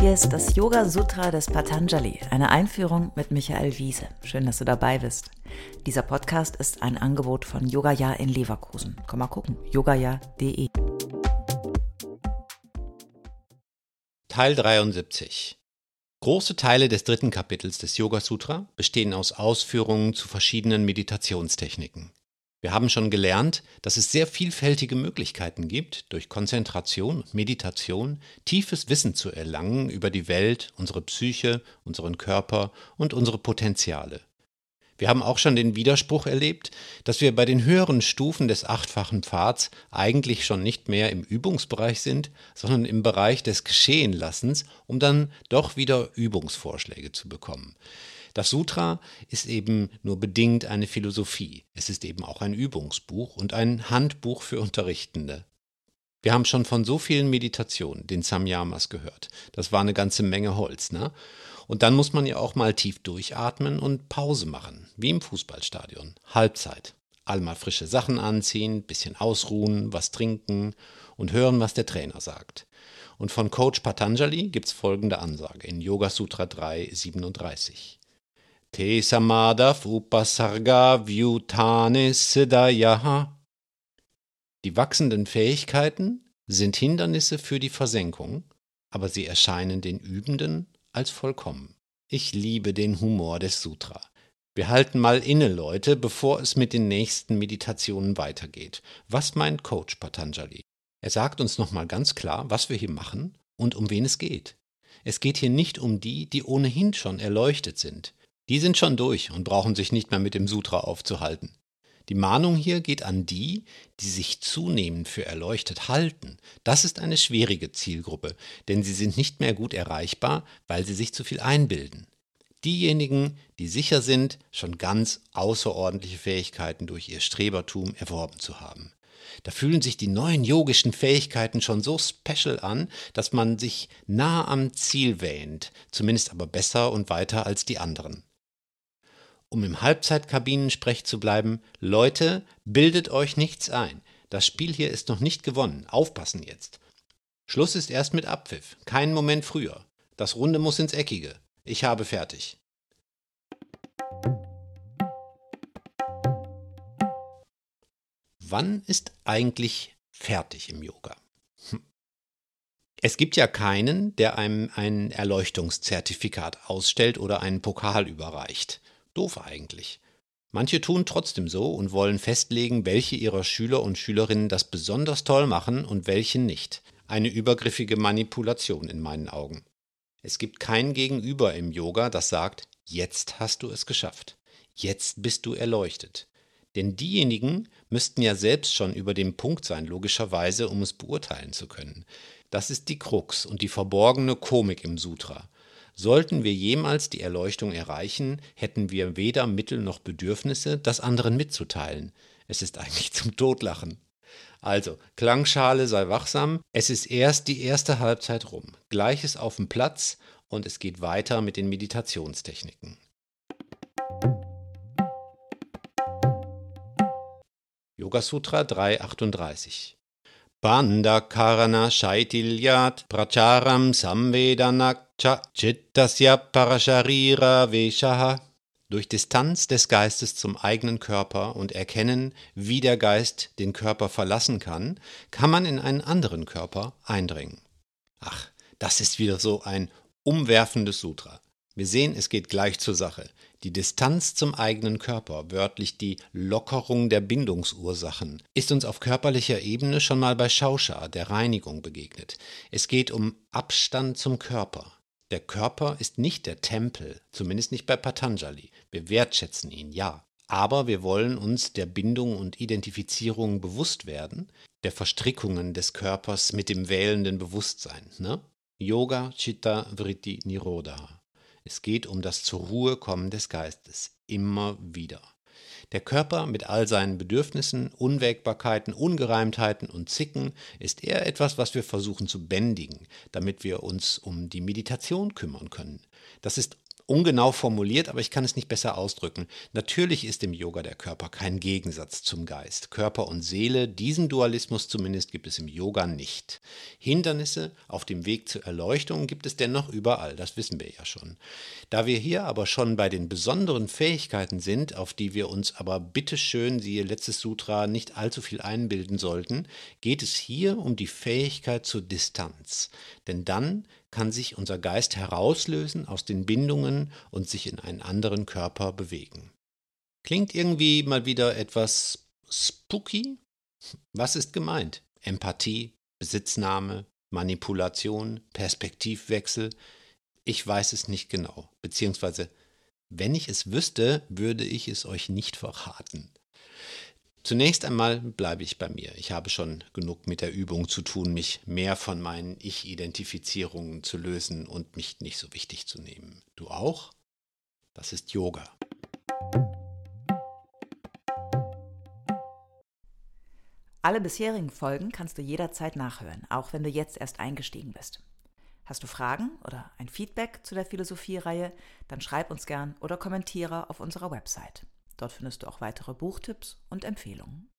Hier ist das Yoga Sutra des Patanjali, eine Einführung mit Michael Wiese. Schön, dass du dabei bist. Dieser Podcast ist ein Angebot von Yogaya in Leverkusen. Komm mal gucken, yogaya.de. Teil 73 Große Teile des dritten Kapitels des Yoga Sutra bestehen aus Ausführungen zu verschiedenen Meditationstechniken. Wir haben schon gelernt, dass es sehr vielfältige Möglichkeiten gibt, durch Konzentration und Meditation tiefes Wissen zu erlangen über die Welt, unsere Psyche, unseren Körper und unsere Potenziale. Wir haben auch schon den Widerspruch erlebt, dass wir bei den höheren Stufen des achtfachen Pfads eigentlich schon nicht mehr im Übungsbereich sind, sondern im Bereich des Geschehenlassens, um dann doch wieder Übungsvorschläge zu bekommen. Das Sutra ist eben nur bedingt eine Philosophie. Es ist eben auch ein Übungsbuch und ein Handbuch für Unterrichtende. Wir haben schon von so vielen Meditationen, den Samyamas, gehört. Das war eine ganze Menge Holz, ne? Und dann muss man ja auch mal tief durchatmen und Pause machen, wie im Fußballstadion. Halbzeit. Allmal frische Sachen anziehen, bisschen ausruhen, was trinken und hören, was der Trainer sagt. Und von Coach Patanjali gibt's folgende Ansage in Yoga Sutra 3, 37. Te samadav upasarga vyutane siddhayaha. Die wachsenden Fähigkeiten sind Hindernisse für die Versenkung, aber sie erscheinen den Übenden als vollkommen. Ich liebe den Humor des Sutra. Wir halten mal inne, Leute, bevor es mit den nächsten Meditationen weitergeht. Was meint Coach Patanjali? Er sagt uns nochmal ganz klar, was wir hier machen und um wen es geht. Es geht hier nicht um die, die ohnehin schon erleuchtet sind. Die sind schon durch und brauchen sich nicht mehr mit dem Sutra aufzuhalten. Die Mahnung hier geht an die, die sich zunehmend für erleuchtet halten. Das ist eine schwierige Zielgruppe, denn sie sind nicht mehr gut erreichbar, weil sie sich zu viel einbilden. Diejenigen, die sicher sind, schon ganz außerordentliche Fähigkeiten durch ihr Strebertum erworben zu haben. Da fühlen sich die neuen yogischen Fähigkeiten schon so special an, dass man sich nah am Ziel wähnt, zumindest aber besser und weiter als die anderen um im Halbzeitkabinensprech zu bleiben, Leute, bildet euch nichts ein. Das Spiel hier ist noch nicht gewonnen. Aufpassen jetzt. Schluss ist erst mit Abpfiff, keinen Moment früher. Das Runde muss ins Eckige. Ich habe fertig. Wann ist eigentlich fertig im Yoga? Hm. Es gibt ja keinen, der einem ein Erleuchtungszertifikat ausstellt oder einen Pokal überreicht. Doof eigentlich. Manche tun trotzdem so und wollen festlegen, welche ihrer Schüler und Schülerinnen das besonders toll machen und welche nicht. Eine übergriffige Manipulation in meinen Augen. Es gibt kein Gegenüber im Yoga, das sagt, jetzt hast du es geschafft. Jetzt bist du erleuchtet. Denn diejenigen müssten ja selbst schon über dem Punkt sein, logischerweise, um es beurteilen zu können. Das ist die Krux und die verborgene Komik im Sutra. Sollten wir jemals die Erleuchtung erreichen, hätten wir weder Mittel noch Bedürfnisse, das anderen mitzuteilen. Es ist eigentlich zum Totlachen. Also, Klangschale sei wachsam, es ist erst die erste Halbzeit rum. Gleiches auf dem Platz und es geht weiter mit den Meditationstechniken. Yoga Sutra 338 Pandakarana Shaitilyat Pracharam Samvedanakcha Chittasya Parasharira Veshaha durch Distanz des Geistes zum eigenen Körper und Erkennen, wie der Geist den Körper verlassen kann, kann man in einen anderen Körper eindringen. Ach, das ist wieder so ein umwerfendes Sutra. Wir sehen, es geht gleich zur Sache. Die Distanz zum eigenen Körper, wörtlich die Lockerung der Bindungsursachen, ist uns auf körperlicher Ebene schon mal bei Schauscha, der Reinigung, begegnet. Es geht um Abstand zum Körper. Der Körper ist nicht der Tempel, zumindest nicht bei Patanjali. Wir wertschätzen ihn, ja. Aber wir wollen uns der Bindung und Identifizierung bewusst werden, der Verstrickungen des Körpers mit dem wählenden Bewusstsein. Ne? Yoga Chitta Vritti Nirodha. Es geht um das zur Ruhe kommen des Geistes, immer wieder. Der Körper mit all seinen Bedürfnissen, Unwägbarkeiten, Ungereimtheiten und Zicken ist eher etwas, was wir versuchen zu bändigen, damit wir uns um die Meditation kümmern können. Das ist ungenau formuliert, aber ich kann es nicht besser ausdrücken. Natürlich ist im Yoga der Körper kein Gegensatz zum Geist. Körper und Seele, diesen Dualismus zumindest gibt es im Yoga nicht. Hindernisse auf dem Weg zur Erleuchtung gibt es dennoch überall, das wissen wir ja schon. Da wir hier aber schon bei den besonderen Fähigkeiten sind, auf die wir uns aber bitteschön, siehe letztes Sutra, nicht allzu viel einbilden sollten, geht es hier um die Fähigkeit zur Distanz. Denn dann kann sich unser Geist herauslösen aus den Bindungen und sich in einen anderen Körper bewegen. Klingt irgendwie mal wieder etwas spooky? Was ist gemeint? Empathie, Besitznahme, Manipulation, Perspektivwechsel? Ich weiß es nicht genau, beziehungsweise wenn ich es wüsste, würde ich es euch nicht verraten. Zunächst einmal bleibe ich bei mir. Ich habe schon genug mit der Übung zu tun, mich mehr von meinen Ich-Identifizierungen zu lösen und mich nicht so wichtig zu nehmen. Du auch? Das ist Yoga. Alle bisherigen Folgen kannst du jederzeit nachhören, auch wenn du jetzt erst eingestiegen bist. Hast du Fragen oder ein Feedback zu der Philosophie-Reihe, dann schreib uns gern oder kommentiere auf unserer Website. Dort findest du auch weitere Buchtipps und Empfehlungen.